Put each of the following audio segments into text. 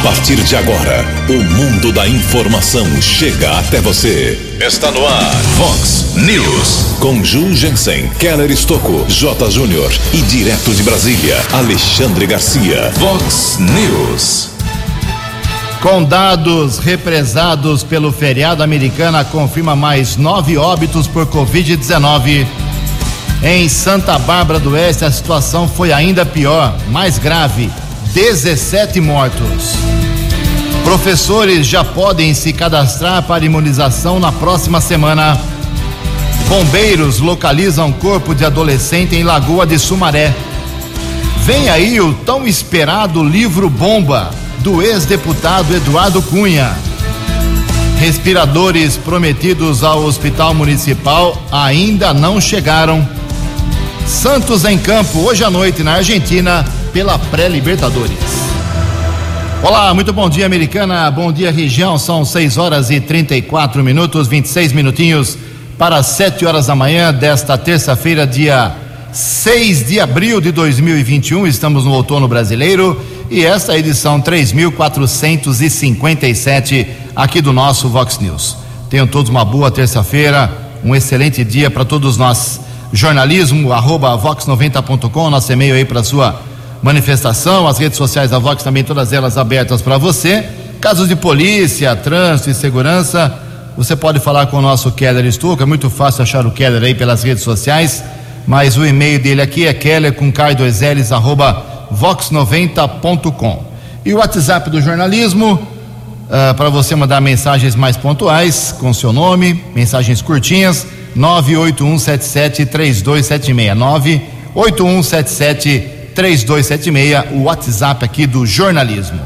A partir de agora, o mundo da informação chega até você. Está no ar, Fox News. Com Ju Jensen, Keller Estocco, J. Júnior e direto de Brasília, Alexandre Garcia. Fox News. Com dados represados pelo feriado americana, confirma mais nove óbitos por Covid-19. Em Santa Bárbara do Oeste, a situação foi ainda pior, mais grave: 17 mortos. Professores já podem se cadastrar para imunização na próxima semana. Bombeiros localizam corpo de adolescente em Lagoa de Sumaré. Vem aí o tão esperado livro Bomba, do ex-deputado Eduardo Cunha. Respiradores prometidos ao Hospital Municipal ainda não chegaram. Santos em campo hoje à noite na Argentina pela pré-Libertadores. Olá, muito bom dia, americana. Bom dia, região. São 6 horas e 34 minutos, 26 minutinhos para 7 horas da manhã desta terça-feira, dia 6 de abril de 2021. Estamos no outono brasileiro e esta é a edição 3457 aqui do nosso Vox News. Tenham todos uma boa terça-feira, um excelente dia para todos nós jornalismo, arroba vox90.com, nosso e-mail aí para sua manifestação, as redes sociais da Vox também, todas elas abertas para você. Casos de polícia, trânsito e segurança, você pode falar com o nosso Keller Stuka, é muito fácil achar o Keller aí pelas redes sociais, mas o e-mail dele aqui é keller com k2ls arroba vox90.com. E o WhatsApp do jornalismo, uh, para você mandar mensagens mais pontuais, com seu nome, mensagens curtinhas, 981773276. 981773276, o WhatsApp aqui do jornalismo.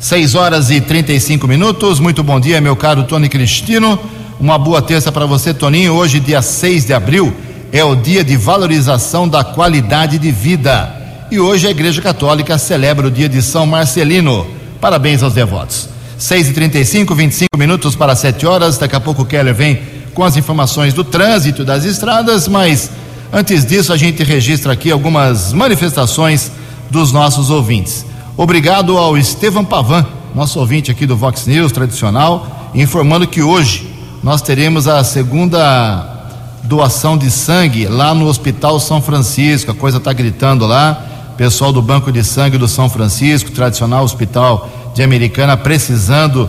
6 horas e 35 minutos. Muito bom dia, meu caro Tony Cristino. Uma boa terça para você, Toninho. Hoje, dia 6 de abril, é o dia de valorização da qualidade de vida. E hoje a Igreja Católica celebra o dia de São Marcelino. Parabéns aos devotos. 6 e 35 25 minutos para 7 horas. Daqui a pouco o Keller vem com as informações do trânsito das estradas, mas antes disso a gente registra aqui algumas manifestações dos nossos ouvintes. Obrigado ao Estevam Pavan, nosso ouvinte aqui do Vox News tradicional, informando que hoje nós teremos a segunda doação de sangue lá no Hospital São Francisco. A coisa está gritando lá. Pessoal do Banco de Sangue do São Francisco, tradicional hospital de Americana, precisando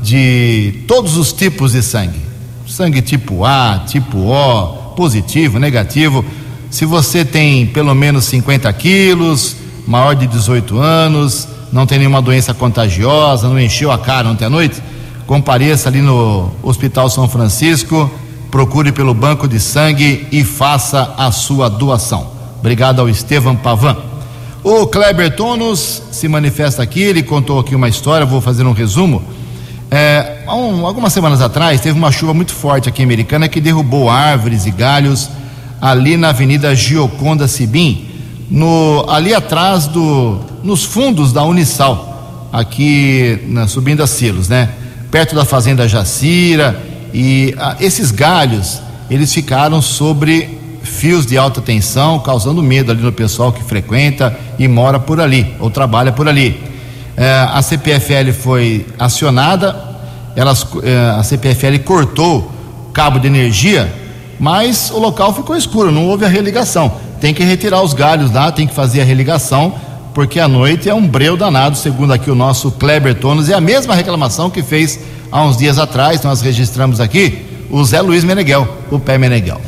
de todos os tipos de sangue sangue tipo A, tipo O, positivo, negativo. Se você tem pelo menos 50 quilos, maior de 18 anos, não tem nenhuma doença contagiosa, não encheu a cara ontem à noite, compareça ali no Hospital São Francisco, procure pelo banco de sangue e faça a sua doação. Obrigado ao Estevam Pavan. O Kleber Tonos se manifesta aqui, ele contou aqui uma história, vou fazer um resumo é, um, algumas semanas atrás teve uma chuva muito forte aqui em Americana que derrubou árvores e galhos ali na Avenida Gioconda Sibim, no, ali atrás do, nos fundos da Unisal, aqui na, subindo a Silos, né? Perto da Fazenda Jacira e a, esses galhos eles ficaram sobre fios de alta tensão, causando medo ali no pessoal que frequenta e mora por ali ou trabalha por ali. É, a CPFL foi acionada, elas, é, a CPFL cortou cabo de energia, mas o local ficou escuro, não houve a religação. Tem que retirar os galhos lá, tem que fazer a religação, porque a noite é um breu danado, segundo aqui o nosso Kleber Tonos, é a mesma reclamação que fez há uns dias atrás, nós registramos aqui, o Zé Luiz Meneghel, o pé Meneghel.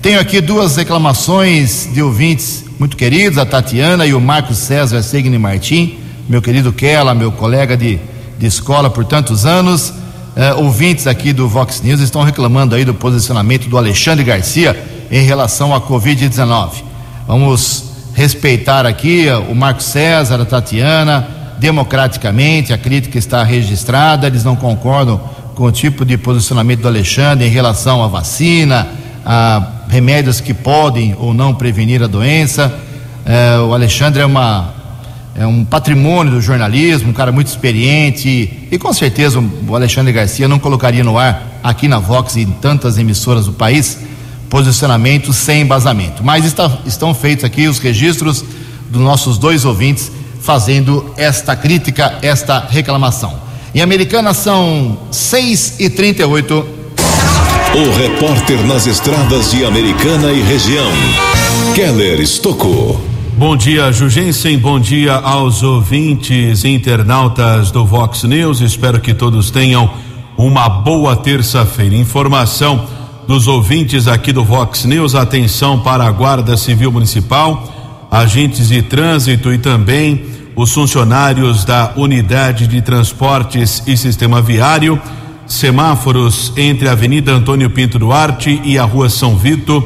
Tenho aqui duas reclamações de ouvintes muito queridos, a Tatiana e o Marcos César Segni Martim meu querido Kela, meu colega de, de escola por tantos anos, eh, ouvintes aqui do Vox News estão reclamando aí do posicionamento do Alexandre Garcia em relação à Covid-19. Vamos respeitar aqui o Marco César, a Tatiana, democraticamente, a crítica está registrada, eles não concordam com o tipo de posicionamento do Alexandre em relação à vacina, a remédios que podem ou não prevenir a doença. Eh, o Alexandre é uma é um patrimônio do jornalismo, um cara muito experiente e com certeza o Alexandre Garcia não colocaria no ar aqui na Vox e em tantas emissoras do país posicionamentos sem embasamento. Mas está, estão feitos aqui os registros dos nossos dois ouvintes fazendo esta crítica, esta reclamação. Em Americana são 6 e 38 O repórter nas estradas de Americana e região, Keller Estocou. Bom dia, Jugensen. Bom dia aos ouvintes internautas do Vox News. Espero que todos tenham uma boa terça-feira. Informação dos ouvintes aqui do Vox News. Atenção para a Guarda Civil Municipal, agentes de trânsito e também os funcionários da Unidade de Transportes e Sistema Viário. Semáforos entre a Avenida Antônio Pinto Duarte e a Rua São Vito,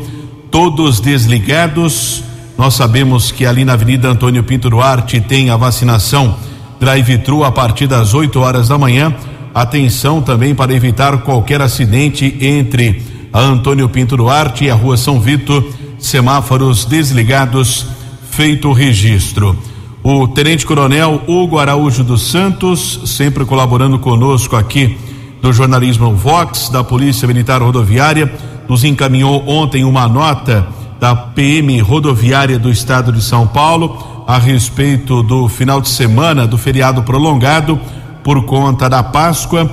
todos desligados nós sabemos que ali na Avenida Antônio Pinto Duarte tem a vacinação drive-thru a partir das 8 horas da manhã. Atenção também para evitar qualquer acidente entre a Antônio Pinto Duarte e a Rua São Vito, semáforos desligados, feito o registro. O Tenente Coronel Hugo Araújo dos Santos, sempre colaborando conosco aqui do jornalismo Vox, da Polícia Militar Rodoviária, nos encaminhou ontem uma nota da PM Rodoviária do Estado de São Paulo a respeito do final de semana do feriado prolongado por conta da Páscoa.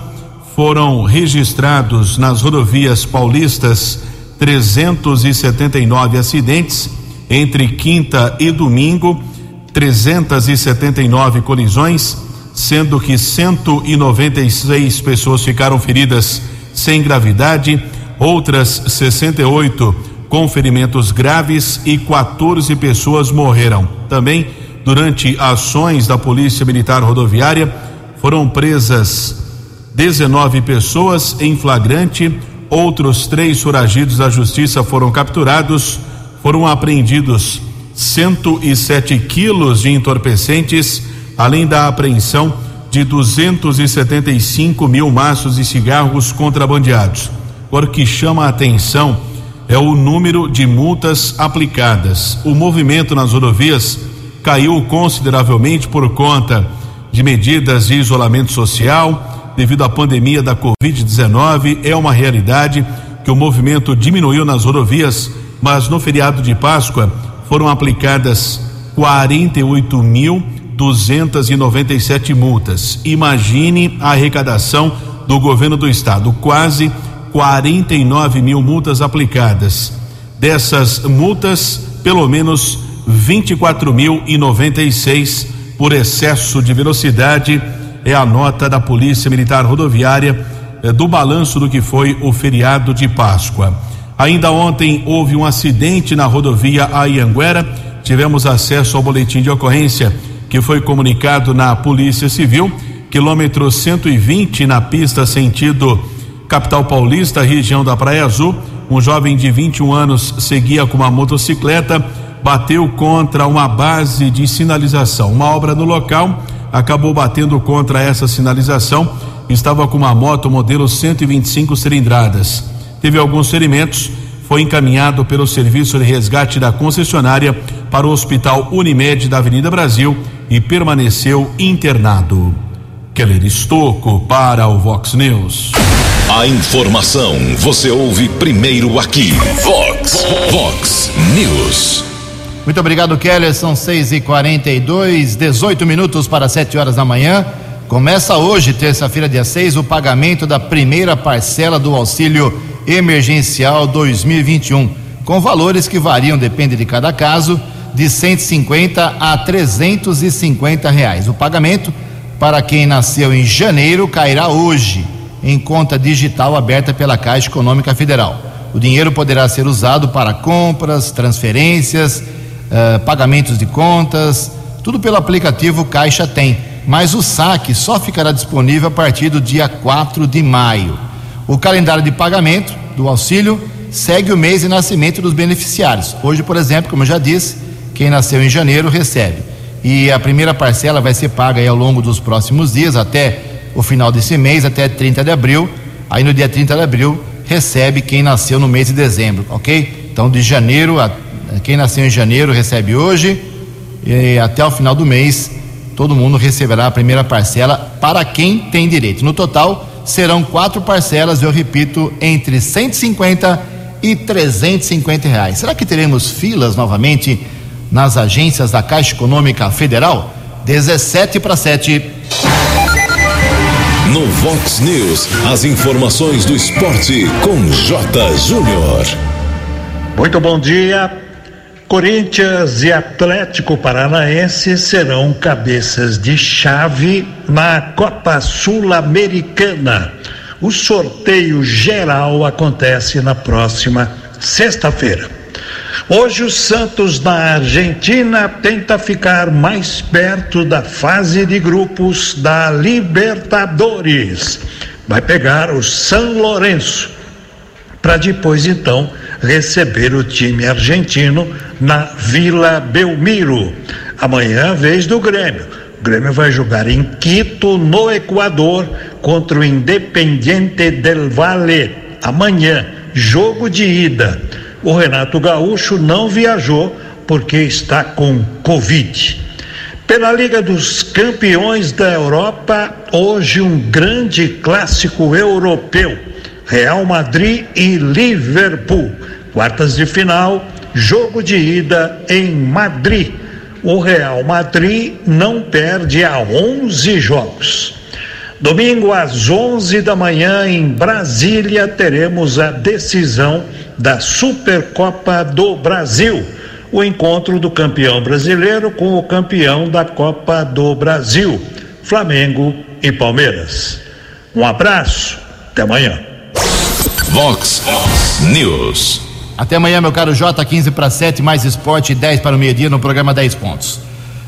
Foram registrados nas rodovias paulistas 379 acidentes entre quinta e domingo, 379 colisões, sendo que 196 pessoas ficaram feridas sem gravidade, outras 68 com ferimentos graves e 14 pessoas morreram. Também, durante ações da Polícia Militar Rodoviária, foram presas 19 pessoas em flagrante, outros três foragidos da Justiça foram capturados, foram apreendidos 107 quilos de entorpecentes, além da apreensão de 275 mil maços de cigarros contrabandeados. Por que chama a atenção é o número de multas aplicadas. O movimento nas rodovias caiu consideravelmente por conta de medidas de isolamento social devido à pandemia da Covid-19. É uma realidade que o movimento diminuiu nas rodovias, mas no feriado de Páscoa foram aplicadas 48.297 multas. Imagine a arrecadação do governo do estado, quase 49 mil multas aplicadas. Dessas multas, pelo menos 24.096 por excesso de velocidade. É a nota da Polícia Militar Rodoviária eh, do balanço do que foi o feriado de Páscoa. Ainda ontem houve um acidente na rodovia Ayanguera. Tivemos acesso ao boletim de ocorrência que foi comunicado na Polícia Civil, quilômetro 120 na pista sentido capital paulista, região da Praia Azul. Um jovem de 21 anos seguia com uma motocicleta, bateu contra uma base de sinalização. Uma obra no local acabou batendo contra essa sinalização. Estava com uma moto modelo 125 cilindradas. Teve alguns ferimentos. Foi encaminhado pelo serviço de resgate da concessionária para o Hospital Unimed da Avenida Brasil e permaneceu internado. Keller Estocco para o Vox News. A informação você ouve primeiro aqui. Vox, Vox News. Muito obrigado, Keller. São 6 e 42 18 minutos para 7 horas da manhã. Começa hoje, terça-feira, dia 6, o pagamento da primeira parcela do auxílio emergencial 2021, com valores que variam, depende de cada caso, de 150 a 350 reais. O pagamento para quem nasceu em janeiro cairá hoje em conta digital aberta pela Caixa Econômica Federal. O dinheiro poderá ser usado para compras, transferências, uh, pagamentos de contas, tudo pelo aplicativo Caixa Tem. Mas o saque só ficará disponível a partir do dia 4 de maio. O calendário de pagamento do auxílio segue o mês de nascimento dos beneficiários. Hoje, por exemplo, como eu já disse, quem nasceu em janeiro recebe. E a primeira parcela vai ser paga ao longo dos próximos dias, até o final desse mês, até 30 de abril. Aí no dia 30 de abril recebe quem nasceu no mês de dezembro, ok? Então de janeiro, a, quem nasceu em janeiro recebe hoje e até o final do mês todo mundo receberá a primeira parcela para quem tem direito. No total serão quatro parcelas, eu repito, entre 150 e 350 reais. Será que teremos filas novamente nas agências da Caixa Econômica Federal? 17 para 7. No Vox News, as informações do esporte com J. Júnior. Muito bom dia. Corinthians e Atlético Paranaense serão cabeças de chave na Copa Sul-Americana. O sorteio geral acontece na próxima sexta-feira. Hoje o Santos da Argentina tenta ficar mais perto da fase de grupos da Libertadores. Vai pegar o São Lourenço para depois então receber o time argentino na Vila Belmiro. Amanhã, vez do Grêmio. O Grêmio vai jogar em Quito, no Equador, contra o Independiente del Valle. Amanhã, jogo de ida. O Renato Gaúcho não viajou porque está com Covid. Pela Liga dos Campeões da Europa, hoje um grande clássico europeu. Real Madrid e Liverpool. Quartas de final, jogo de ida em Madrid. O Real Madrid não perde a 11 jogos. Domingo às 11 da manhã em Brasília teremos a decisão da Supercopa do Brasil. O encontro do campeão brasileiro com o campeão da Copa do Brasil, Flamengo e Palmeiras. Um abraço, até amanhã. Vox News. Até amanhã, meu caro J, 15 para 7, mais esporte, 10 para o meio-dia no programa 10 pontos.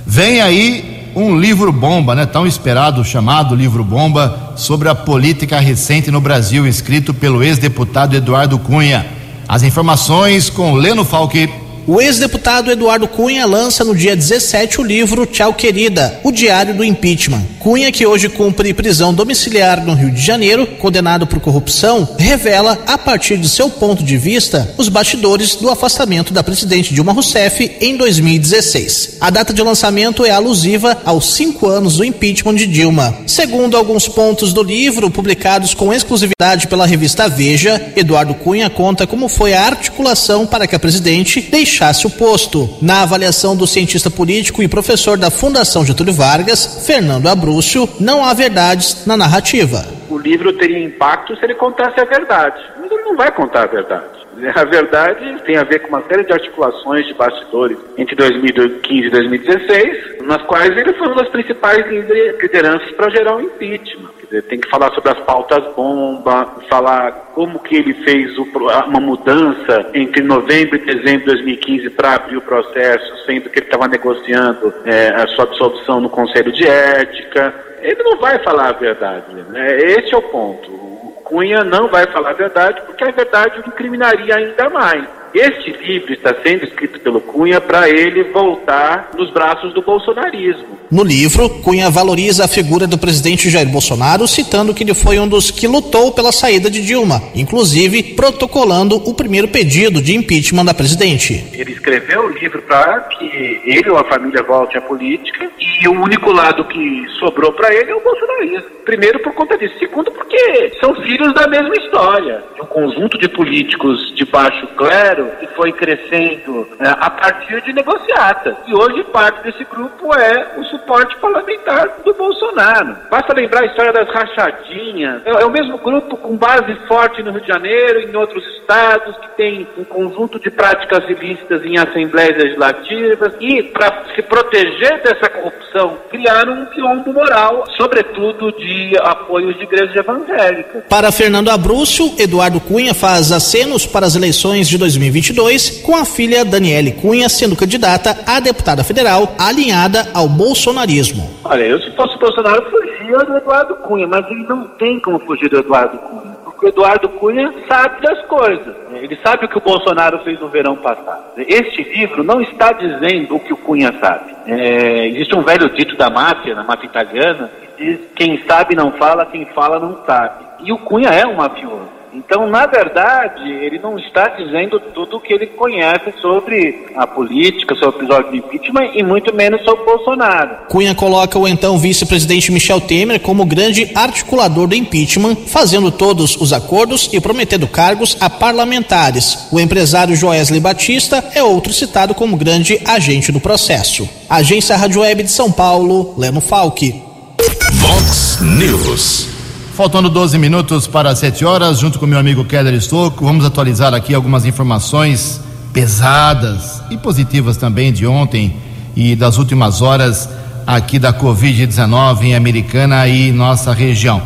Vem aí um livro bomba, né? Tão esperado, chamado livro bomba, sobre a política recente no Brasil, escrito pelo ex-deputado Eduardo Cunha. As informações com Leno Falque. O ex-deputado Eduardo Cunha lança no dia 17 o livro Tchau Querida, o Diário do Impeachment. Cunha, que hoje cumpre prisão domiciliar no Rio de Janeiro, condenado por corrupção, revela, a partir de seu ponto de vista, os bastidores do afastamento da presidente Dilma Rousseff em 2016. A data de lançamento é alusiva aos cinco anos do impeachment de Dilma. Segundo alguns pontos do livro, publicados com exclusividade pela revista Veja, Eduardo Cunha conta como foi a articulação para que a presidente deixasse deixasse o posto. Na avaliação do cientista político e professor da Fundação Getúlio Vargas, Fernando Abrúcio, não há verdades na narrativa. O livro teria impacto se ele contasse a verdade, mas ele não vai contar a verdade. A verdade tem a ver com uma série de articulações de bastidores entre 2015 e 2016, nas quais ele foi uma das principais lideranças para gerar o um impeachment. Tem que falar sobre as pautas bomba, falar como que ele fez uma mudança entre novembro e dezembro de 2015 para abrir o processo, sendo que ele estava negociando é, a sua absolvição no Conselho de Ética. Ele não vai falar a verdade. Né? Esse é o ponto. O Cunha não vai falar a verdade porque a verdade o incriminaria ainda mais. Este livro está sendo escrito pelo Cunha para ele voltar nos braços do bolsonarismo. No livro, Cunha valoriza a figura do presidente Jair Bolsonaro, citando que ele foi um dos que lutou pela saída de Dilma, inclusive protocolando o primeiro pedido de impeachment da presidente. Ele escreveu o livro para que ele ou a família volte à política e o único lado que sobrou para ele é o bolsonarismo. Primeiro por conta disso, segundo porque são filhos da mesma história, de um conjunto de políticos de baixo clero que foi crescendo é, a partir de negociatas. E hoje parte desse grupo é o suporte parlamentar do Bolsonaro. Basta lembrar a história das rachadinhas. É, é o mesmo grupo com base forte no Rio de Janeiro e em outros estados, que tem um conjunto de práticas ilícitas em assembleias legislativas e, para se proteger dessa corrupção, criaram um quiombo moral, sobretudo de apoios de igrejas evangélicas. Para Fernando Abrúcio, Eduardo Cunha faz acenos para as eleições de 2022, com a filha Daniele Cunha sendo candidata a deputada federal alinhada ao bolsonarismo. Olha, eu se fosse Bolsonaro fugia do Eduardo Cunha, mas ele não tem como fugir do Eduardo Cunha. Porque o Eduardo Cunha sabe das coisas. Ele sabe o que o Bolsonaro fez no verão passado. Este livro não está dizendo o que o Cunha sabe. É, existe um velho dito da máfia, na máfia italiana, que diz quem sabe não fala, quem fala não sabe. E o Cunha é um mafioso. Então, na verdade, ele não está dizendo tudo o que ele conhece sobre a política, sobre o episódio de impeachment e muito menos sobre o Bolsonaro. Cunha coloca o então vice-presidente Michel Temer como grande articulador do impeachment, fazendo todos os acordos e prometendo cargos a parlamentares. O empresário Joesley Batista é outro citado como grande agente do processo. Agência Rádio Web de São Paulo, Leno Falque. Vox News. Faltando 12 minutos para 7 horas, junto com meu amigo Keller Estouco, vamos atualizar aqui algumas informações pesadas e positivas também de ontem e das últimas horas aqui da Covid-19 em Americana e nossa região.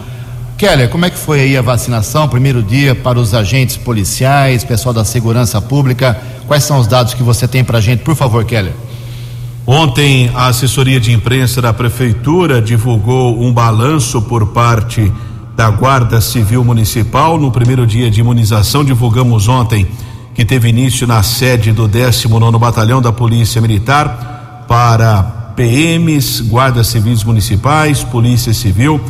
Keller, como é que foi aí a vacinação, primeiro dia para os agentes policiais, pessoal da segurança pública? Quais são os dados que você tem para a gente, por favor, Keller? Ontem, a assessoria de imprensa da Prefeitura divulgou um balanço por parte da Guarda Civil Municipal. No primeiro dia de imunização, divulgamos ontem que teve início na sede do 19 Batalhão da Polícia Militar para PMs, guardas civis municipais, Polícia Civil,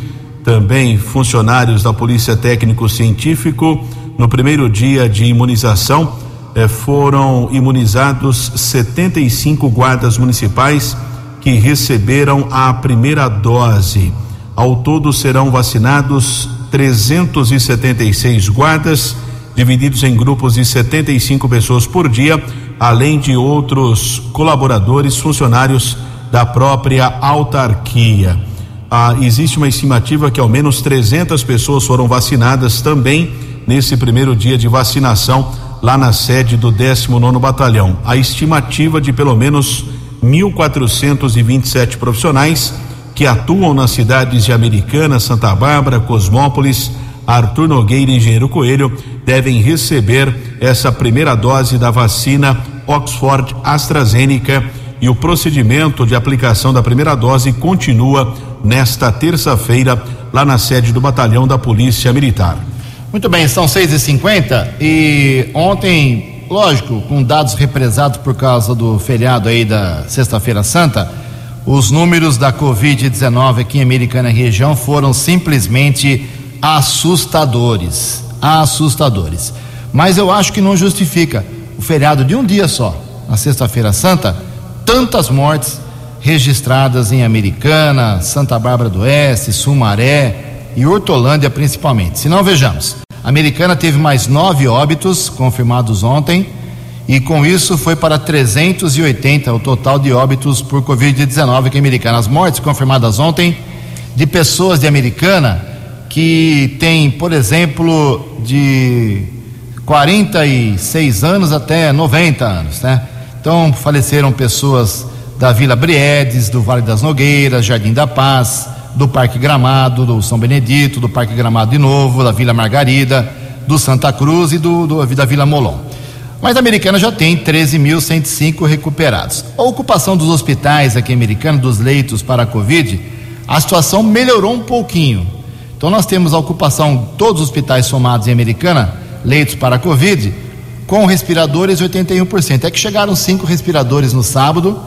também funcionários da Polícia Técnico Científico. No primeiro dia de imunização, eh, foram imunizados 75 guardas municipais que receberam a primeira dose. Ao todo serão vacinados 376 guardas, divididos em grupos de 75 pessoas por dia, além de outros colaboradores, funcionários da própria autarquia. Ah, existe uma estimativa que ao menos 300 pessoas foram vacinadas também nesse primeiro dia de vacinação lá na sede do 19 Batalhão. A estimativa de pelo menos 1.427 profissionais que atuam nas cidades de Americana, Santa Bárbara, Cosmópolis, Arthur Nogueira e Engenheiro Coelho devem receber essa primeira dose da vacina Oxford AstraZeneca e o procedimento de aplicação da primeira dose continua nesta terça-feira lá na sede do Batalhão da Polícia Militar. Muito bem, são 6 e 50 e ontem, lógico, com dados represados por causa do feriado aí da Sexta-feira Santa, os números da Covid-19 aqui em Americana região foram simplesmente assustadores. Assustadores. Mas eu acho que não justifica o feriado de um dia só, na Sexta-feira Santa, tantas mortes registradas em Americana, Santa Bárbara do Oeste, Sumaré e Hortolândia principalmente. Se não, vejamos. A Americana teve mais nove óbitos confirmados ontem e com isso foi para 380 o total de óbitos por Covid-19 aqui em Americana. As mortes confirmadas ontem de pessoas de Americana que têm, por exemplo, de 46 anos até 90 anos, né? Então faleceram pessoas da Vila Briedes, do Vale das Nogueiras, Jardim da Paz, do Parque Gramado, do São Benedito, do Parque Gramado de Novo, da Vila Margarida, do Santa Cruz e do, do da Vila Molon. Mas a Americana já tem 13.105 recuperados. A ocupação dos hospitais aqui em Americana, dos leitos para a Covid, a situação melhorou um pouquinho. Então nós temos a ocupação, todos os hospitais somados em Americana, leitos para a Covid, com respiradores 81%. É que chegaram cinco respiradores no sábado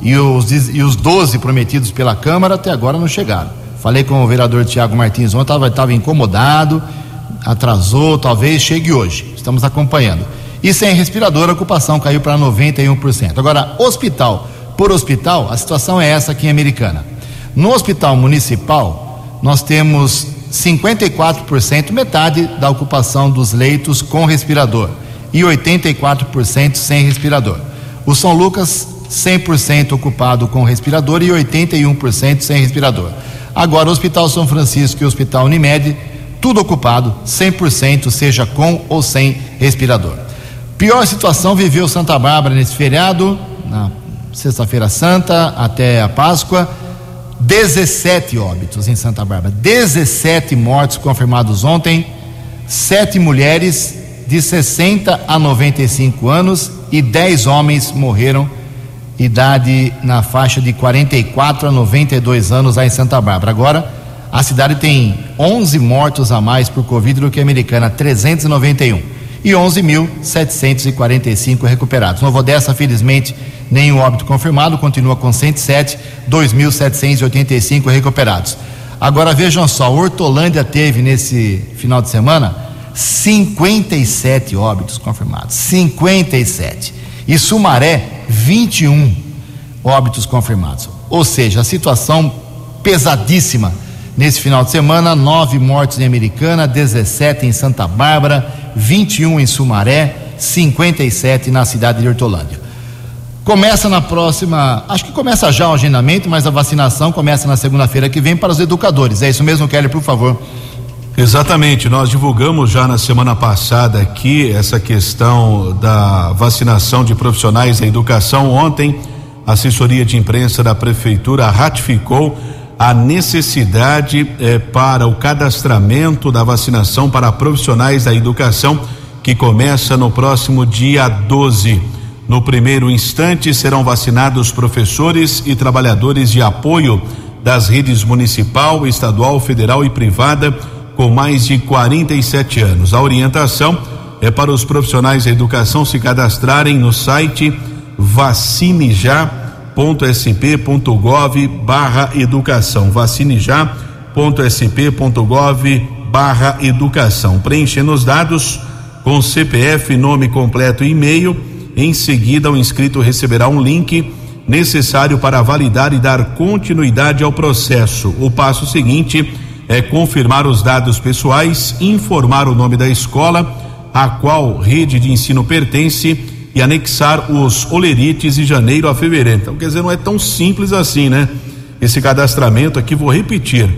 e os, e os 12 prometidos pela Câmara até agora não chegaram. Falei com o vereador Tiago Martins ontem, estava incomodado, atrasou, talvez chegue hoje. Estamos acompanhando. E sem respirador, a ocupação caiu para 91%. Agora, hospital por hospital, a situação é essa aqui em Americana. No hospital municipal, nós temos 54%, metade da ocupação dos leitos com respirador e 84% sem respirador. O São Lucas, 100% ocupado com respirador e 81% sem respirador. Agora, o Hospital São Francisco e o Hospital Unimed, tudo ocupado, 100%, seja com ou sem respirador. Pior situação viveu Santa Bárbara nesse feriado, na Sexta-feira Santa até a Páscoa. 17 óbitos em Santa Bárbara, 17 mortos confirmados ontem, sete mulheres de 60 a 95 anos e 10 homens morreram, idade na faixa de 44 a 92 anos lá em Santa Bárbara. Agora, a cidade tem 11 mortos a mais por Covid do que a americana, 391 e 11.745 recuperados. Novo Odessa, felizmente, nenhum óbito confirmado, continua com 107, 2.785 recuperados. Agora vejam só, Hortolândia teve nesse final de semana 57 óbitos confirmados. 57. E Sumaré, 21 óbitos confirmados. Ou seja, a situação pesadíssima nesse final de semana: nove mortes em Americana, 17 em Santa Bárbara, 21 em Sumaré, 57 na cidade de Hortolândia. Começa na próxima, acho que começa já o agendamento, mas a vacinação começa na segunda-feira que vem para os educadores. É isso mesmo, Kelly, por favor. Exatamente, nós divulgamos já na semana passada aqui essa questão da vacinação de profissionais da educação. Ontem, a assessoria de imprensa da prefeitura ratificou a necessidade eh, para o cadastramento da vacinação para profissionais da educação, que começa no próximo dia 12. No primeiro instante, serão vacinados professores e trabalhadores de apoio das redes municipal, estadual, federal e privada com mais de 47 anos. A orientação é para os profissionais da educação se cadastrarem no site vacinejá.com sp.gov barra educação. Vacine já.sp.gov barra educação. Preenchendo os dados com CPF, nome completo e e-mail. Em seguida, o inscrito receberá um link necessário para validar e dar continuidade ao processo. O passo seguinte é confirmar os dados pessoais, informar o nome da escola a qual rede de ensino pertence e anexar os olerites de janeiro a fevereiro. Então, quer dizer, não é tão simples assim, né? Esse cadastramento aqui, vou repetir.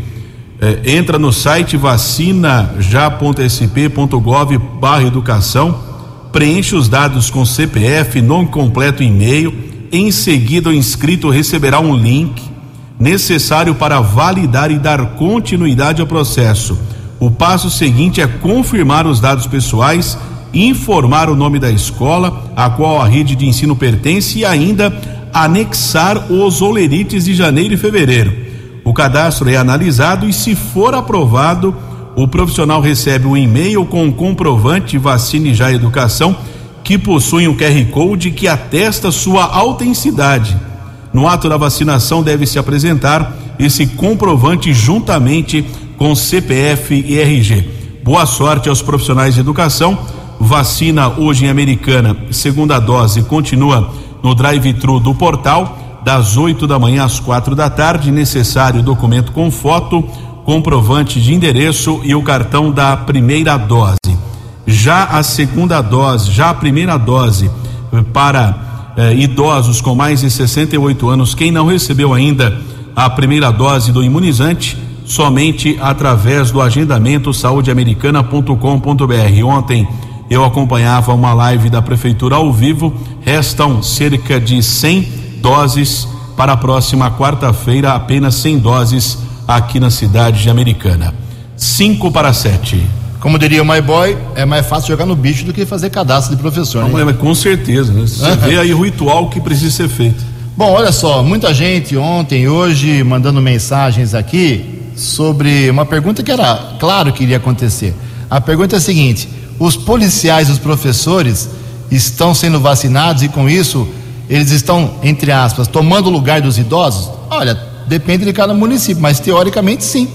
É, entra no site vacinajá.sp.gov barra educação, preenche os dados com CPF, nome completo e e-mail. Em seguida, o inscrito receberá um link necessário para validar e dar continuidade ao processo. O passo seguinte é confirmar os dados pessoais informar o nome da escola a qual a rede de ensino pertence e ainda anexar os olerites de janeiro e fevereiro. O cadastro é analisado e, se for aprovado, o profissional recebe um e-mail com um comprovante Vacine Já Educação que possui um QR Code que atesta sua autenticidade. No ato da vacinação deve-se apresentar esse comprovante juntamente com CPF e RG. Boa sorte aos profissionais de educação Vacina hoje em Americana, segunda dose, continua no drive-thru do portal, das 8 da manhã às quatro da tarde. Necessário documento com foto, comprovante de endereço e o cartão da primeira dose. Já a segunda dose, já a primeira dose para eh, idosos com mais de 68 anos, quem não recebeu ainda a primeira dose do imunizante, somente através do agendamento saudeamericana.com.br. Ontem eu acompanhava uma live da prefeitura ao vivo. Restam cerca de 100 doses para a próxima quarta-feira, apenas 100 doses aqui na cidade de Americana. 5 para 7. Como diria o My Boy, é mais fácil jogar no bicho do que fazer cadastro de professor. Não, né? com certeza, né? Você vê aí o ritual que precisa ser feito. Bom, olha só, muita gente ontem hoje mandando mensagens aqui sobre uma pergunta que era claro que iria acontecer. A pergunta é a seguinte: os policiais, os professores estão sendo vacinados e com isso eles estão, entre aspas, tomando o lugar dos idosos? Olha, depende de cada município, mas teoricamente sim.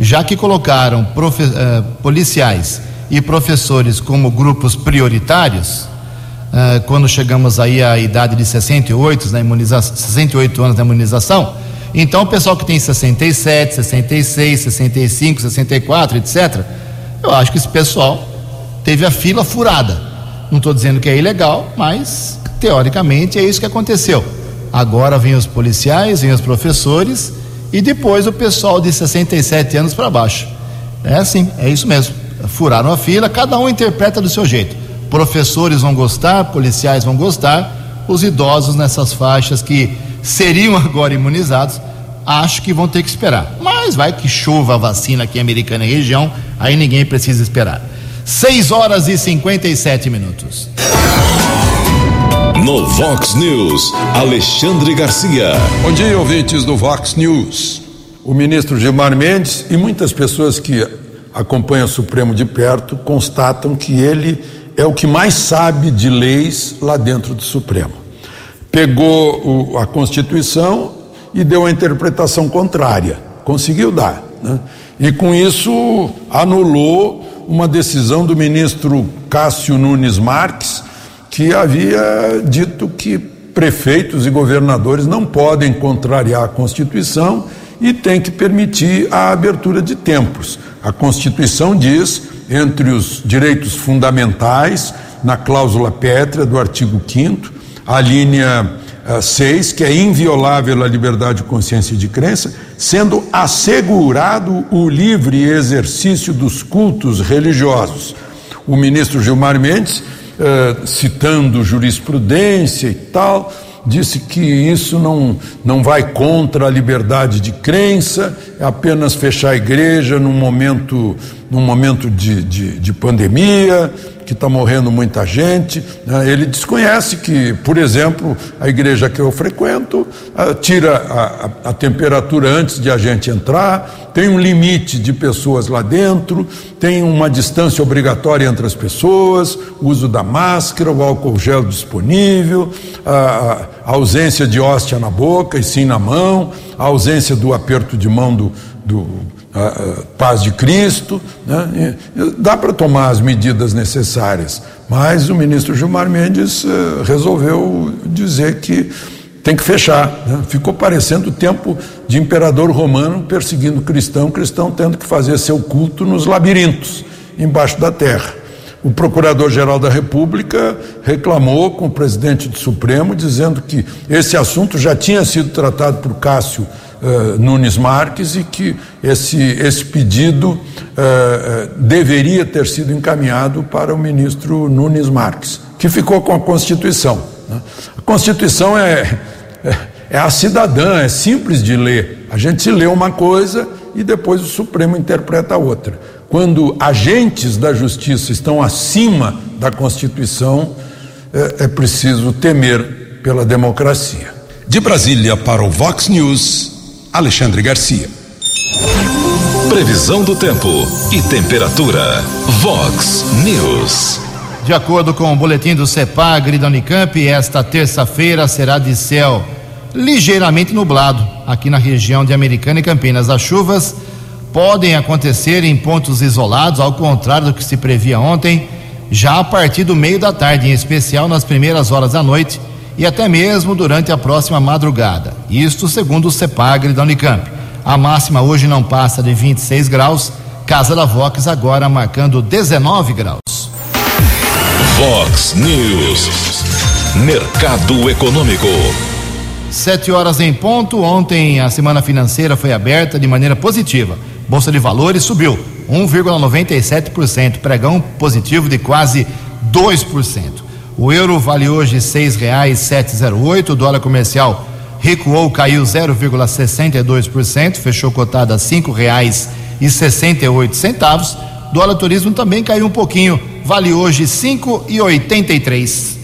Já que colocaram profe, uh, policiais e professores como grupos prioritários, uh, quando chegamos aí à idade de 68, na imunização, 68 anos da imunização, então o pessoal que tem 67, 66, 65, 64, etc., eu acho que esse pessoal teve a fila furada. Não estou dizendo que é ilegal, mas teoricamente é isso que aconteceu. Agora vem os policiais, vem os professores e depois o pessoal de 67 anos para baixo. É assim, é isso mesmo. Furaram a fila, cada um interpreta do seu jeito. Professores vão gostar, policiais vão gostar, os idosos nessas faixas que seriam agora imunizados, acho que vão ter que esperar. Mas vai que chova a vacina aqui em Americana e região, aí ninguém precisa esperar. 6 horas e 57 minutos. No Vox News, Alexandre Garcia. Bom dia, ouvintes do Vox News. O ministro Gilmar Mendes e muitas pessoas que acompanham o Supremo de perto constatam que ele é o que mais sabe de leis lá dentro do Supremo. Pegou o, a Constituição e deu a interpretação contrária. Conseguiu dar. Né? E com isso anulou uma decisão do ministro Cássio Nunes Marques, que havia dito que prefeitos e governadores não podem contrariar a Constituição e tem que permitir a abertura de templos. A Constituição diz, entre os direitos fundamentais, na cláusula pétrea do artigo 5 a linha 6, que é inviolável a liberdade de consciência e de crença, sendo assegurado o livre exercício dos cultos religiosos. O ministro Gilmar Mendes, eh, citando jurisprudência e tal, disse que isso não, não vai contra a liberdade de crença, é apenas fechar a igreja num momento, num momento de, de, de pandemia, que está morrendo muita gente. Né? Ele desconhece que, por exemplo, a igreja que eu frequento ah, tira a, a, a, temperatura antes de a gente entrar, tem um limite de pessoas lá dentro, tem uma distância obrigatória entre as pessoas, uso da máscara, o álcool gel disponível, a, a ausência de hóstia na boca e sim na mão, a ausência do aperto de mão do, do a, paz de Cristo, né? dá para tomar as medidas necessárias, mas o ministro Gilmar Mendes uh, resolveu dizer que tem que fechar. Né? Ficou parecendo o tempo de imperador romano perseguindo cristão, cristão tendo que fazer seu culto nos labirintos, embaixo da terra. O Procurador-Geral da República reclamou com o presidente do Supremo, dizendo que esse assunto já tinha sido tratado por Cássio uh, Nunes Marques e que esse, esse pedido uh, deveria ter sido encaminhado para o ministro Nunes Marques, que ficou com a Constituição. Né? A Constituição é, é, é a cidadã, é simples de ler. A gente lê uma coisa e depois o Supremo interpreta outra. Quando agentes da justiça estão acima da Constituição, é, é preciso temer pela democracia. De Brasília para o Vox News. Alexandre Garcia. Previsão do tempo e temperatura. Vox News. De acordo com o boletim do CEPAGRI da Unicamp, esta terça-feira será de céu ligeiramente nublado aqui na região de Americana e Campinas. As chuvas podem acontecer em pontos isolados, ao contrário do que se previa ontem, já a partir do meio da tarde, em especial nas primeiras horas da noite e até mesmo durante a próxima madrugada. Isto segundo o CEPAGRE da Unicamp. A máxima hoje não passa de 26 graus, Casa da Vox agora marcando 19 graus. Vox News. Mercado Econômico. Sete horas em ponto. Ontem a semana financeira foi aberta de maneira positiva. Bolsa de Valores subiu 1,97%, pregão positivo de quase 2%. O euro vale hoje zero oito, o dólar comercial recuou, caiu 0,62%, fechou cotado a oito centavos. Dólar turismo também caiu um pouquinho, vale hoje e três.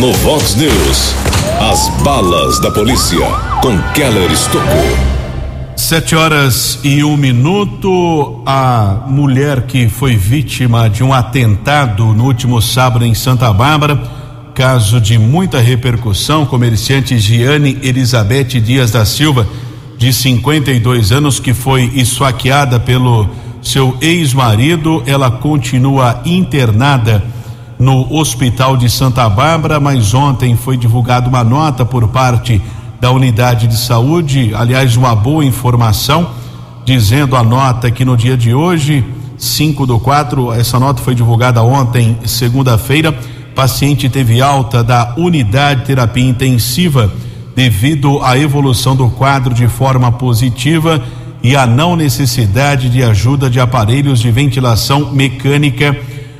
No Vox News, as balas da polícia com Keller Estocou. Sete horas e um minuto. A mulher que foi vítima de um atentado no último sábado em Santa Bárbara, caso de muita repercussão, comerciante Giane Elizabeth Dias da Silva, de 52 anos, que foi esfaqueada pelo seu ex-marido. Ela continua internada no Hospital de Santa Bárbara, mas ontem foi divulgada uma nota por parte da unidade de saúde, aliás, uma boa informação, dizendo a nota que no dia de hoje, 5 do 4, essa nota foi divulgada ontem, segunda-feira, paciente teve alta da unidade de terapia intensiva devido à evolução do quadro de forma positiva e à não necessidade de ajuda de aparelhos de ventilação mecânica.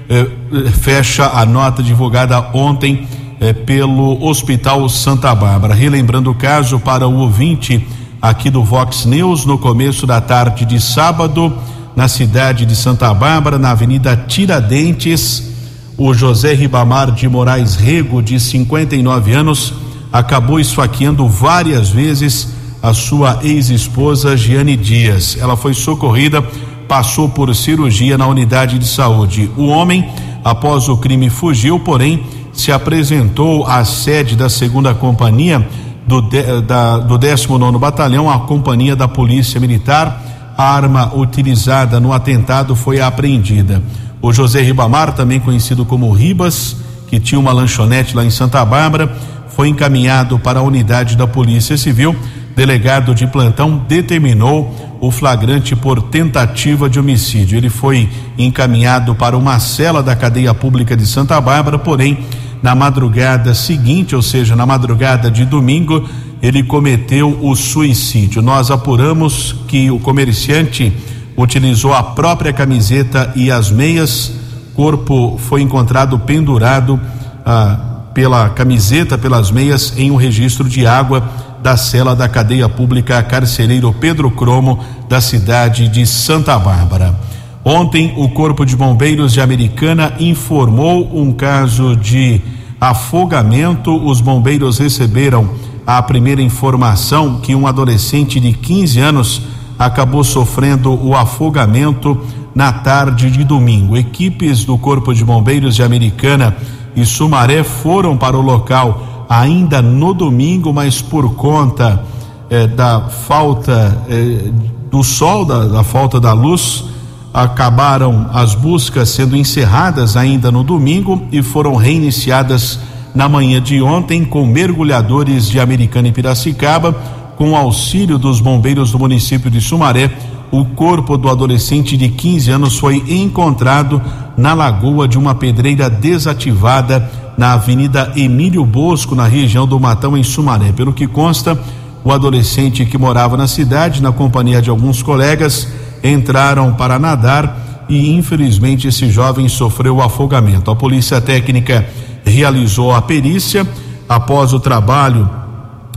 Eh, fecha a nota divulgada ontem eh, pelo Hospital Santa Bárbara. Relembrando o caso para o ouvinte aqui do Vox News, no começo da tarde de sábado, na cidade de Santa Bárbara, na Avenida Tiradentes, o José Ribamar de Moraes Rego, de 59 anos, acabou esfaqueando várias vezes a sua ex-esposa Giane Dias. Ela foi socorrida, passou por cirurgia na unidade de saúde. O homem, após o crime, fugiu, porém se apresentou à sede da segunda companhia do, de, da, do 19 Batalhão, a companhia da Polícia Militar, a arma utilizada no atentado foi apreendida. O José Ribamar, também conhecido como Ribas, que tinha uma lanchonete lá em Santa Bárbara, foi encaminhado para a unidade da Polícia Civil. Delegado de plantão determinou o flagrante por tentativa de homicídio. Ele foi encaminhado para uma cela da cadeia pública de Santa Bárbara, porém, na madrugada seguinte, ou seja, na madrugada de domingo, ele cometeu o suicídio. Nós apuramos que o comerciante utilizou a própria camiseta e as meias. Corpo foi encontrado pendurado ah, pela camiseta, pelas meias, em um registro de água da cela da cadeia pública Carcereiro Pedro Cromo, da cidade de Santa Bárbara. Ontem, o Corpo de Bombeiros de Americana informou um caso de afogamento. Os bombeiros receberam a primeira informação que um adolescente de 15 anos acabou sofrendo o afogamento na tarde de domingo. Equipes do Corpo de Bombeiros de Americana e Sumaré foram para o local ainda no domingo, mas por conta eh, da falta eh, do sol, da, da falta da luz, acabaram as buscas sendo encerradas ainda no domingo e foram reiniciadas na manhã de ontem com mergulhadores de Americana e Piracicaba, com auxílio dos bombeiros do município de Sumaré. O corpo do adolescente de 15 anos foi encontrado na lagoa de uma pedreira desativada na Avenida Emílio Bosco, na região do Matão, em Sumaré. Pelo que consta, o adolescente que morava na cidade, na companhia de alguns colegas, entraram para nadar e, infelizmente, esse jovem sofreu afogamento. A polícia técnica realizou a perícia. Após o trabalho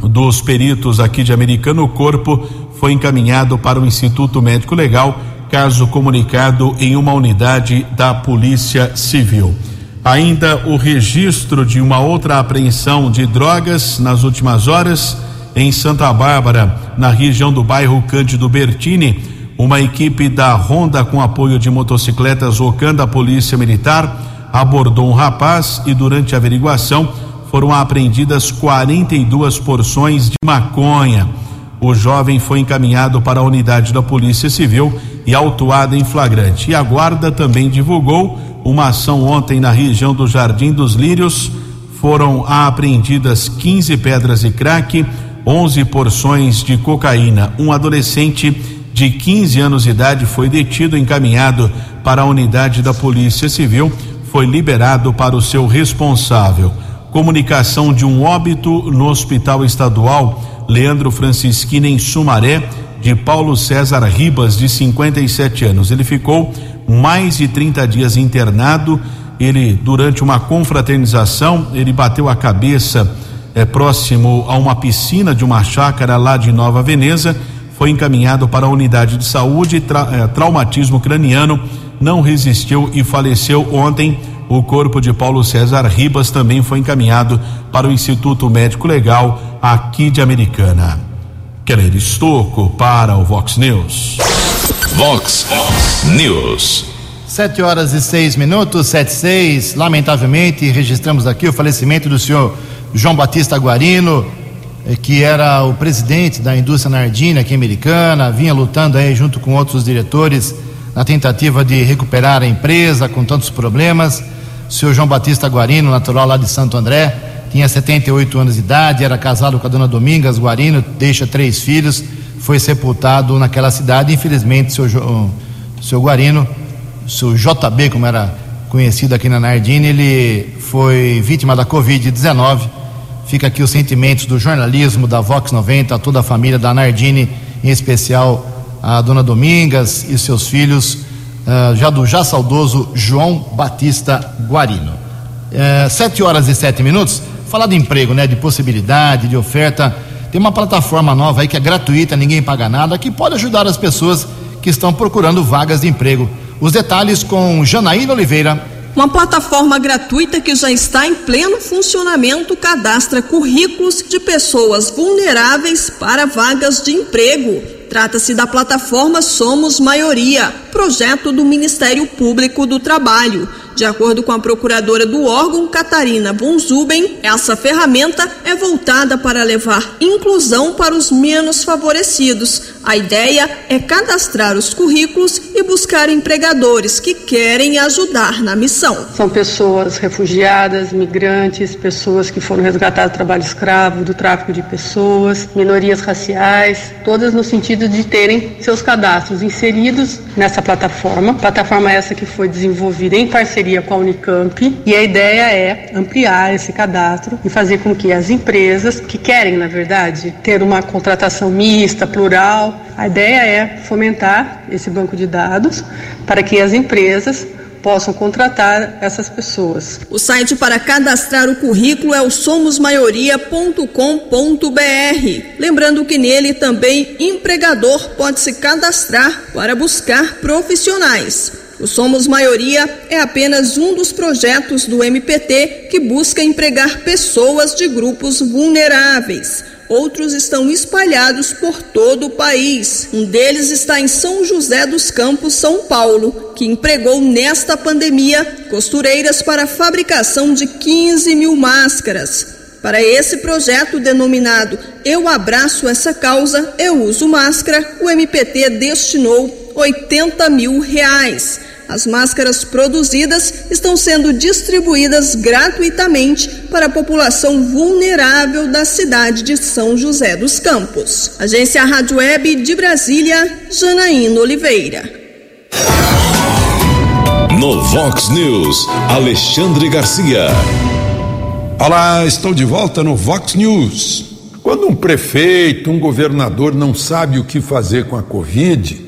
dos peritos aqui de Americano, o corpo foi encaminhado para o Instituto Médico Legal, caso comunicado em uma unidade da Polícia Civil. Ainda o registro de uma outra apreensão de drogas nas últimas horas em Santa Bárbara, na região do bairro Cândido Bertini. Uma equipe da Honda com apoio de motocicletas Ocan da Polícia Militar abordou um rapaz e durante a averiguação foram apreendidas 42 porções de maconha. O jovem foi encaminhado para a unidade da Polícia Civil e autuado em flagrante. E a guarda também divulgou uma ação ontem na região do Jardim dos Lírios. Foram apreendidas 15 pedras de crack, 11 porções de cocaína. Um adolescente de 15 anos de idade foi detido encaminhado para a unidade da Polícia Civil foi liberado para o seu responsável. Comunicação de um óbito no Hospital Estadual Leandro Francisquini em Sumaré, de Paulo César Ribas, de 57 anos. Ele ficou mais de 30 dias internado. Ele, durante uma confraternização, ele bateu a cabeça é, próximo a uma piscina de uma chácara lá de Nova Veneza. Foi encaminhado para a unidade de saúde, tra, é, traumatismo craniano não resistiu e faleceu ontem. O corpo de Paulo César Ribas também foi encaminhado para o Instituto Médico Legal aqui de Americana. Keller Estocco para o Vox News. Vox News. Sete horas e seis minutos, sete e seis. Lamentavelmente, registramos aqui o falecimento do senhor João Batista Guarino, eh, que era o presidente da indústria nardina aqui americana, vinha lutando aí junto com outros diretores na tentativa de recuperar a empresa com tantos problemas. O senhor João Batista Guarino, natural lá de Santo André, tinha 78 anos de idade, era casado com a dona Domingas Guarino, deixa três filhos, foi sepultado naquela cidade. Infelizmente, o seu Guarino, o seu JB, como era conhecido aqui na Nardini, ele foi vítima da Covid-19. Fica aqui os sentimentos do jornalismo, da Vox 90, a toda a família da Nardini, em especial a dona Domingas e seus filhos, uh, já do já saudoso João Batista Guarino. Uh, sete horas e sete minutos. Falar de emprego, né? De possibilidade, de oferta. Tem uma plataforma nova aí que é gratuita, ninguém paga nada, que pode ajudar as pessoas que estão procurando vagas de emprego. Os detalhes com Janaína Oliveira. Uma plataforma gratuita que já está em pleno funcionamento cadastra currículos de pessoas vulneráveis para vagas de emprego. Trata-se da plataforma Somos Maioria, projeto do Ministério Público do Trabalho. De acordo com a procuradora do órgão, Catarina von Zuben, essa ferramenta é voltada para levar inclusão para os menos favorecidos, A ideia é cadastrar os currículos e buscar empregadores que querem ajudar na missão. São pessoas refugiadas, migrantes, pessoas que foram resgatadas do trabalho escravo, do tráfico de pessoas, minorias raciais, todas no sentido de terem seus cadastros inseridos nessa plataforma. Plataforma essa que foi desenvolvida em parceria com a Unicamp e a ideia é ampliar esse cadastro e fazer com que as empresas que querem, na verdade, ter uma contratação mista, plural, a ideia é fomentar esse banco de dados para que as empresas possam contratar essas pessoas. O site para cadastrar o currículo é o somosmaioria.com.br. Lembrando que nele também empregador pode se cadastrar para buscar profissionais. O Somos Maioria é apenas um dos projetos do MPT que busca empregar pessoas de grupos vulneráveis. Outros estão espalhados por todo o país. Um deles está em São José dos Campos, São Paulo, que empregou nesta pandemia costureiras para a fabricação de 15 mil máscaras. Para esse projeto denominado Eu Abraço Essa Causa, Eu Uso Máscara, o MPT destinou 80 mil reais. As máscaras produzidas estão sendo distribuídas gratuitamente para a população vulnerável da cidade de São José dos Campos. Agência Rádio Web de Brasília, Janaína Oliveira. No Vox News, Alexandre Garcia. Olá, estou de volta no Vox News. Quando um prefeito, um governador não sabe o que fazer com a Covid,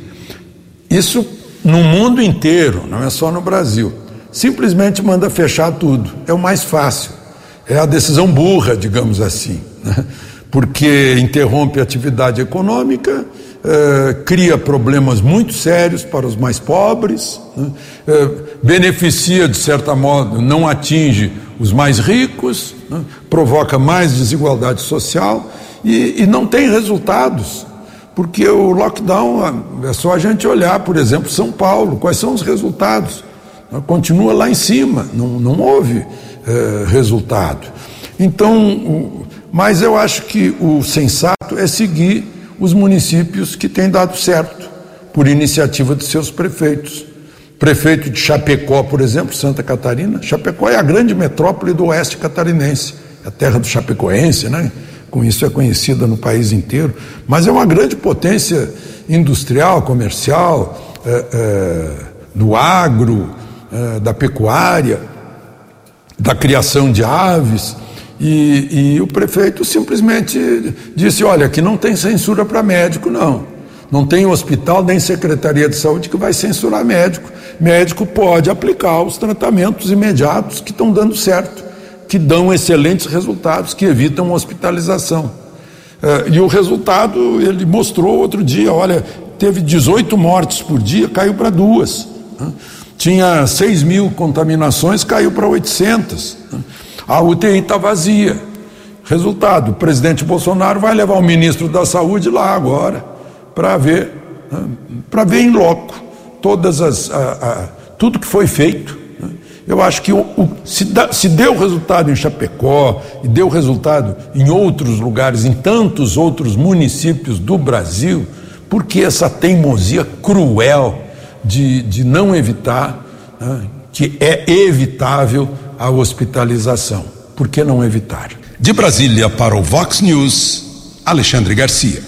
isso no mundo inteiro, não é só no Brasil. Simplesmente manda fechar tudo. É o mais fácil. É a decisão burra, digamos assim. Né? Porque interrompe a atividade econômica, eh, cria problemas muito sérios para os mais pobres, né? eh, beneficia, de certa modo, não atinge os mais ricos, né? provoca mais desigualdade social e, e não tem resultados. Porque o lockdown, é só a gente olhar, por exemplo, São Paulo, quais são os resultados? Continua lá em cima, não, não houve é, resultado. Então, o, mas eu acho que o sensato é seguir os municípios que têm dado certo, por iniciativa de seus prefeitos. Prefeito de Chapecó, por exemplo, Santa Catarina. Chapecó é a grande metrópole do oeste catarinense, é a terra do chapecoense, né? Com isso é conhecida no país inteiro, mas é uma grande potência industrial, comercial, é, é, do agro, é, da pecuária, da criação de aves. E, e, o prefeito simplesmente disse: olha, aqui não tem censura para médico, não. Não tem hospital nem secretaria de saúde que vai censurar médico. Médico pode aplicar os tratamentos imediatos que estão dando certo que dão excelentes resultados, que evitam hospitalização. É, e o resultado, ele mostrou outro dia: olha, teve 18 mortes por dia, caiu para duas. Né? Tinha 6 mil contaminações, caiu para 800. Né? A UTI está vazia. Resultado: o presidente Bolsonaro vai levar o ministro da Saúde lá agora para ver, né? para ver em loco todas as, a, a, tudo que foi feito eu acho que o, o, se, da, se, deu resultado em Chapecó e deu resultado em outros lugares, em tantos outros municípios do Brasil, por que essa teimosia cruel de, de não evitar, né, que é evitável a hospitalização? Por que não evitar? De Brasília para o Vox News, Alexandre Garcia.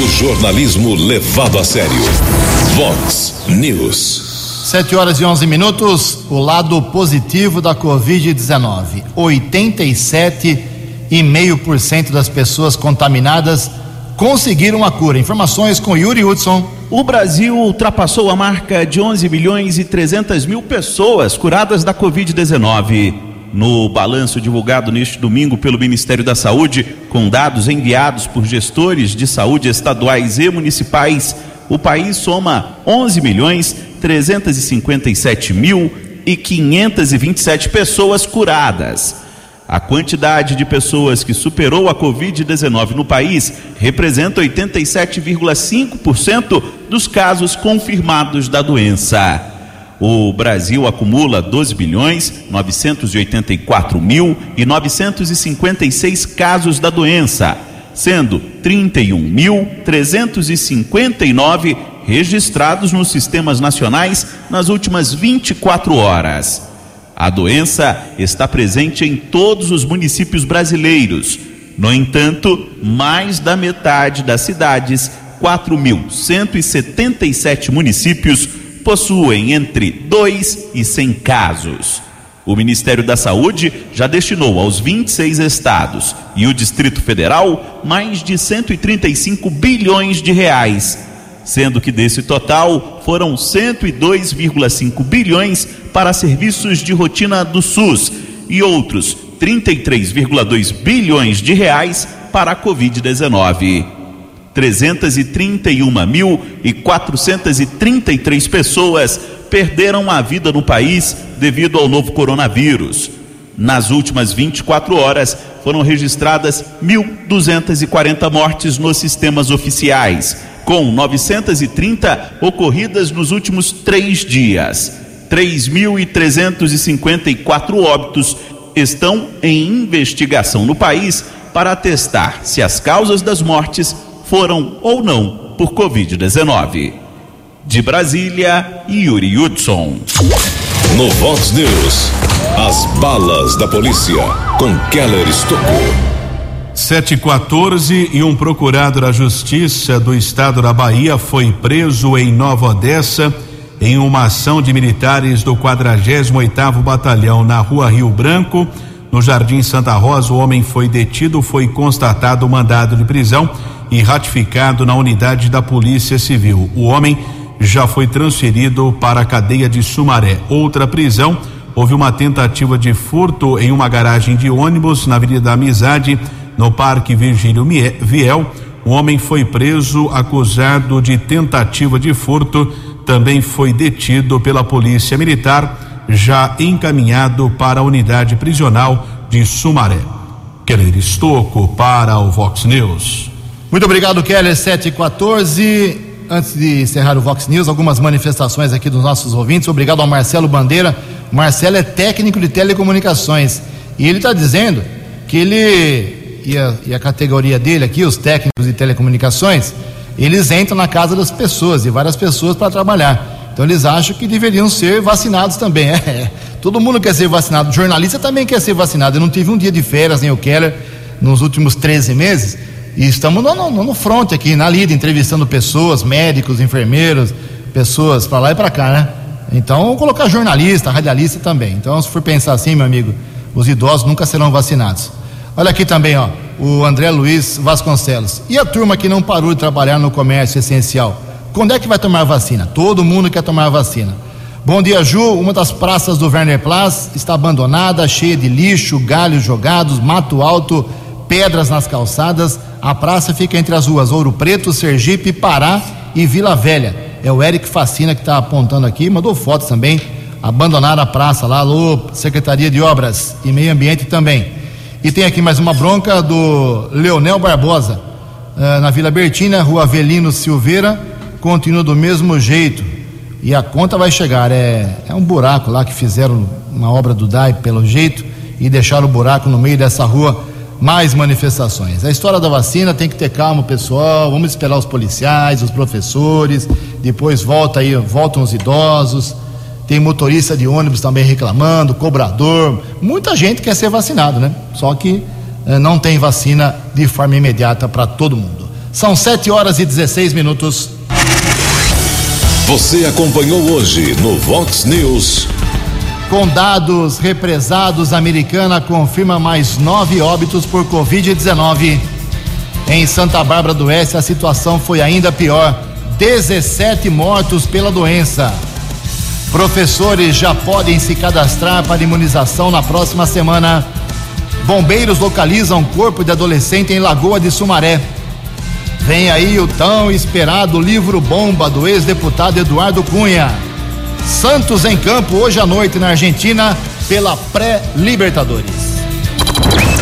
O jornalismo levado a sério. Vox News. 7 horas e 11 minutos. O lado positivo da Covid-19: 87,5% das pessoas contaminadas conseguiram a cura. Informações com Yuri Hudson. O Brasil ultrapassou a marca de 11 milhões e 300 mil pessoas curadas da Covid-19. No balanço divulgado neste domingo pelo Ministério da Saúde, com dados enviados por gestores de saúde estaduais e municipais, o país soma 11 milhões 357 mil e 527 pessoas curadas. A quantidade de pessoas que superou a Covid-19 no país representa 87,5% dos casos confirmados da doença. O Brasil acumula 12 bilhões 984 mil e 956 casos da doença sendo 31.359 registrados nos sistemas nacionais nas últimas 24 horas. A doença está presente em todos os municípios brasileiros. No entanto, mais da metade das cidades, 4.177 municípios, possuem entre 2 e 100 casos. O Ministério da Saúde já destinou aos 26 estados e o Distrito Federal mais de 135 bilhões de reais, sendo que desse total foram 102,5 bilhões para serviços de rotina do SUS e outros 33,2 bilhões de reais para a Covid-19. 331.433 pessoas perderam a vida no país devido ao novo coronavírus. Nas últimas 24 horas, foram registradas 1.240 mortes nos sistemas oficiais, com 930 ocorridas nos últimos três dias. 3.354 óbitos estão em investigação no país para atestar se as causas das mortes foram ou não por Covid-19. De Brasília, Yuri Hudson. No Vox News, as balas da polícia com Keller Estocou. 714 e um procurado da Justiça do Estado da Bahia foi preso em Nova Odessa em uma ação de militares do 48º Batalhão na Rua Rio Branco, no Jardim Santa Rosa. O homem foi detido, foi constatado o mandado de prisão e ratificado na unidade da Polícia Civil. O homem já foi transferido para a cadeia de Sumaré. Outra prisão, houve uma tentativa de furto em uma garagem de ônibus na Avenida da Amizade, no Parque Virgílio Viel. O homem foi preso acusado de tentativa de furto, também foi detido pela Polícia Militar, já encaminhado para a unidade prisional de Sumaré. Keller Estocco para o Vox News. Muito obrigado, Keller 714 antes de encerrar o Vox News, algumas manifestações aqui dos nossos ouvintes. Obrigado ao Marcelo Bandeira. Marcelo é técnico de telecomunicações e ele está dizendo que ele e a, e a, categoria dele aqui, os técnicos de telecomunicações, eles entram na casa das pessoas e várias pessoas para trabalhar. Então eles acham que deveriam ser vacinados também. É, todo mundo quer ser vacinado. O jornalista também quer ser vacinado. Eu não tive um dia de férias, nem o Keller, nos últimos 13 meses. E estamos no, no, no front aqui, na lida, entrevistando pessoas, médicos, enfermeiros, pessoas para lá e para cá, né? Então, vamos colocar jornalista, radialista também. Então, se for pensar assim, meu amigo, os idosos nunca serão vacinados. Olha aqui também, ó, o André Luiz Vasconcelos. E a turma que não parou de trabalhar no comércio essencial? Quando é que vai tomar vacina? Todo mundo quer tomar vacina. Bom dia, Ju. Uma das praças do Werner Platz está abandonada, cheia de lixo, galhos jogados, mato alto, pedras nas calçadas. A praça fica entre as ruas Ouro Preto, Sergipe, Pará e Vila Velha. É o Eric Facina que está apontando aqui, mandou fotos também. Abandonaram a praça lá, alô, Secretaria de Obras e Meio Ambiente também. E tem aqui mais uma bronca do Leonel Barbosa, uh, na Vila Bertina, Rua Avelino Silveira, continua do mesmo jeito. E a conta vai chegar. É, é um buraco lá que fizeram uma obra do DAI, pelo jeito, e deixaram o buraco no meio dessa rua mais manifestações. A história da vacina tem que ter calma, pessoal. Vamos esperar os policiais, os professores. Depois volta aí, voltam os idosos. Tem motorista de ônibus também reclamando, cobrador. Muita gente quer ser vacinado, né? Só que eh, não tem vacina de forma imediata para todo mundo. São 7 horas e 16 minutos. Você acompanhou hoje no Vox News. Com dados represados, a americana confirma mais nove óbitos por Covid-19. Em Santa Bárbara do Oeste, a situação foi ainda pior: 17 mortos pela doença. Professores já podem se cadastrar para imunização na próxima semana. Bombeiros localizam corpo de adolescente em Lagoa de Sumaré. Vem aí o tão esperado livro bomba do ex-deputado Eduardo Cunha. Santos em campo hoje à noite na Argentina pela pré-Libertadores.